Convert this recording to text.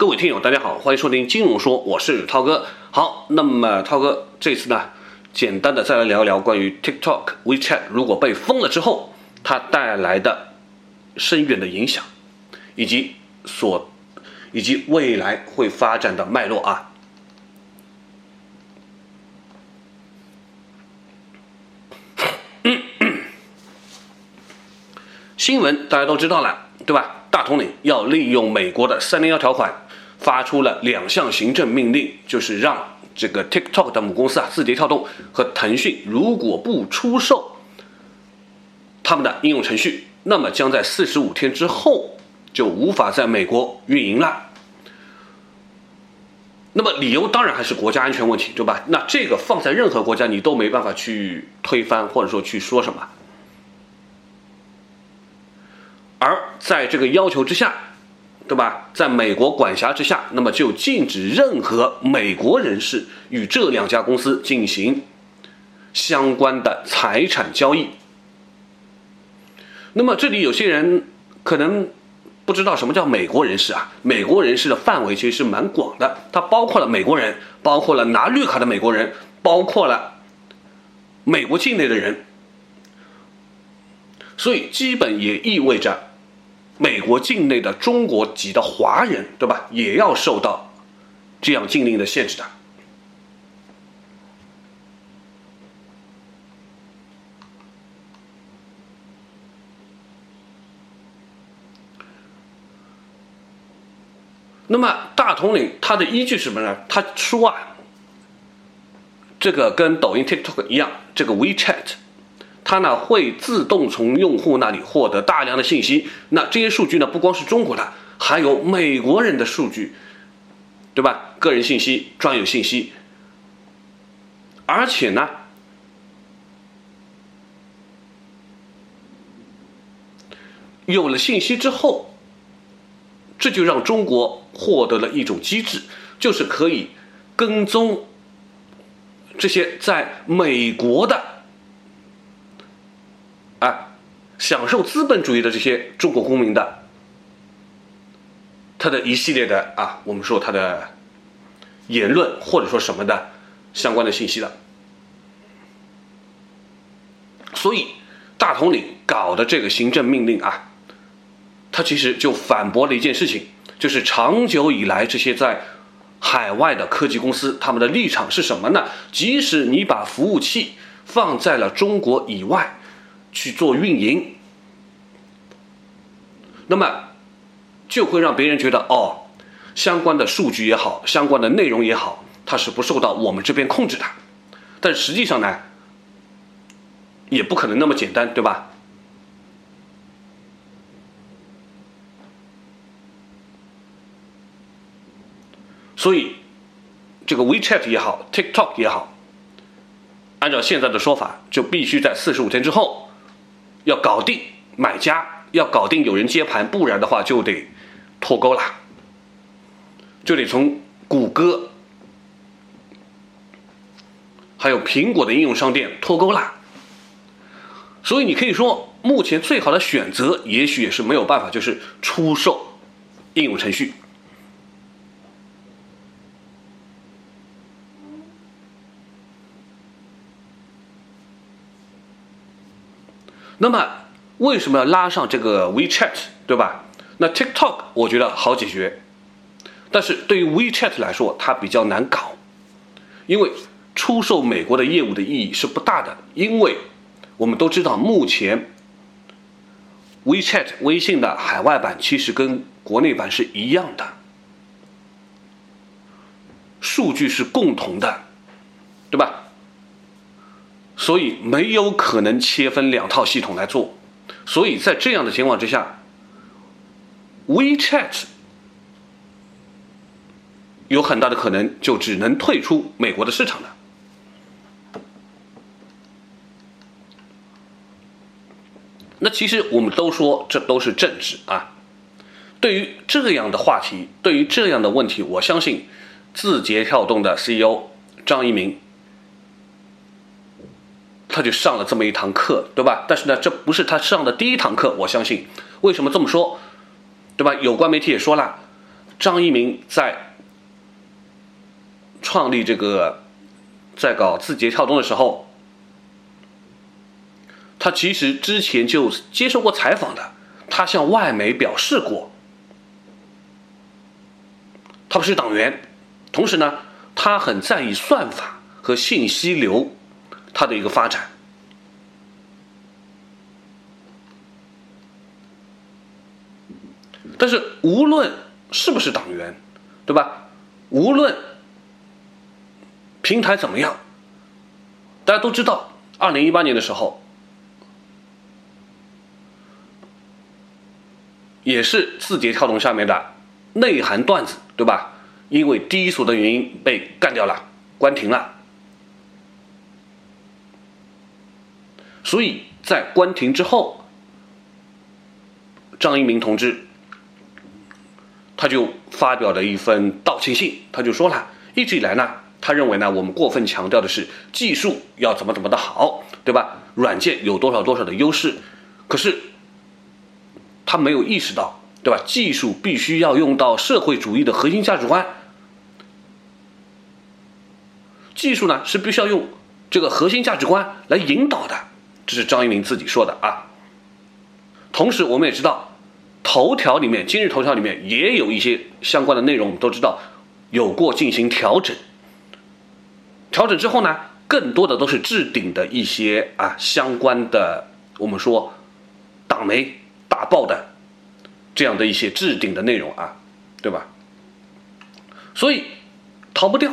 各位听友，大家好，欢迎收听金融说，我是涛哥。好，那么涛哥这次呢，简单的再来聊一聊关于 TikTok、WeChat 如果被封了之后，它带来的深远的影响，以及所以及未来会发展的脉络啊。新闻大家都知道了，对吧？大统领要利用美国的三零幺条款，发出了两项行政命令，就是让这个 TikTok 的母公司啊，字节跳动和腾讯，如果不出售他们的应用程序，那么将在四十五天之后就无法在美国运营了。那么理由当然还是国家安全问题，对吧？那这个放在任何国家，你都没办法去推翻，或者说去说什么。而在这个要求之下，对吧？在美国管辖之下，那么就禁止任何美国人士与这两家公司进行相关的财产交易。那么这里有些人可能不知道什么叫美国人士啊？美国人士的范围其实是蛮广的，它包括了美国人，包括了拿绿卡的美国人，包括了美国境内的人，所以基本也意味着。美国境内的中国籍的华人，对吧？也要受到这样禁令的限制的。那么大统领他的依据是什么呢？他说啊，这个跟抖音、TikTok 一样，这个 WeChat。它呢会自动从用户那里获得大量的信息，那这些数据呢不光是中国的，还有美国人的数据，对吧？个人信息、专有信息，而且呢，有了信息之后，这就让中国获得了一种机制，就是可以跟踪这些在美国的。啊，享受资本主义的这些中国公民的，他的一系列的啊，我们说他的言论或者说什么的相关的信息的，所以大统领搞的这个行政命令啊，他其实就反驳了一件事情，就是长久以来这些在海外的科技公司他们的立场是什么呢？即使你把服务器放在了中国以外。去做运营，那么就会让别人觉得哦，相关的数据也好，相关的内容也好，它是不受到我们这边控制的。但实际上呢，也不可能那么简单，对吧？所以，这个 WeChat 也好，TikTok 也好，按照现在的说法，就必须在四十五天之后。要搞定买家，要搞定有人接盘，不然的话就得脱钩了，就得从谷歌还有苹果的应用商店脱钩了。所以你可以说，目前最好的选择，也许也是没有办法，就是出售应用程序。那么为什么要拉上这个 WeChat，对吧？那 TikTok 我觉得好解决，但是对于 WeChat 来说，它比较难搞，因为出售美国的业务的意义是不大的，因为我们都知道，目前 WeChat 微信的海外版其实跟国内版是一样的，数据是共同的，对吧？所以没有可能切分两套系统来做，所以在这样的情况之下，WeChat 有很大的可能就只能退出美国的市场了。那其实我们都说这都是政治啊。对于这样的话题，对于这样的问题，我相信字节跳动的 CEO 张一鸣。他就上了这么一堂课，对吧？但是呢，这不是他上的第一堂课，我相信。为什么这么说？对吧？有关媒体也说了，张一鸣在创立这个，在搞字节跳动的时候，他其实之前就接受过采访的，他向外媒表示过，他不是党员，同时呢，他很在意算法和信息流它的一个发展。但是无论是不是党员，对吧？无论平台怎么样，大家都知道，二零一八年的时候，也是字节跳动下面的内涵段子，对吧？因为低俗的原因被干掉了，关停了。所以在关停之后，张一鸣同志。他就发表了一份道歉信，他就说了，一直以来呢，他认为呢，我们过分强调的是技术要怎么怎么的好，对吧？软件有多少多少的优势，可是他没有意识到，对吧？技术必须要用到社会主义的核心价值观，技术呢是必须要用这个核心价值观来引导的，这是张一鸣自己说的啊。同时，我们也知道。头条里面，今日头条里面也有一些相关的内容，我们都知道有过进行调整。调整之后呢，更多的都是置顶的一些啊相关的，我们说党媒大报的这样的一些置顶的内容啊，对吧？所以逃不掉。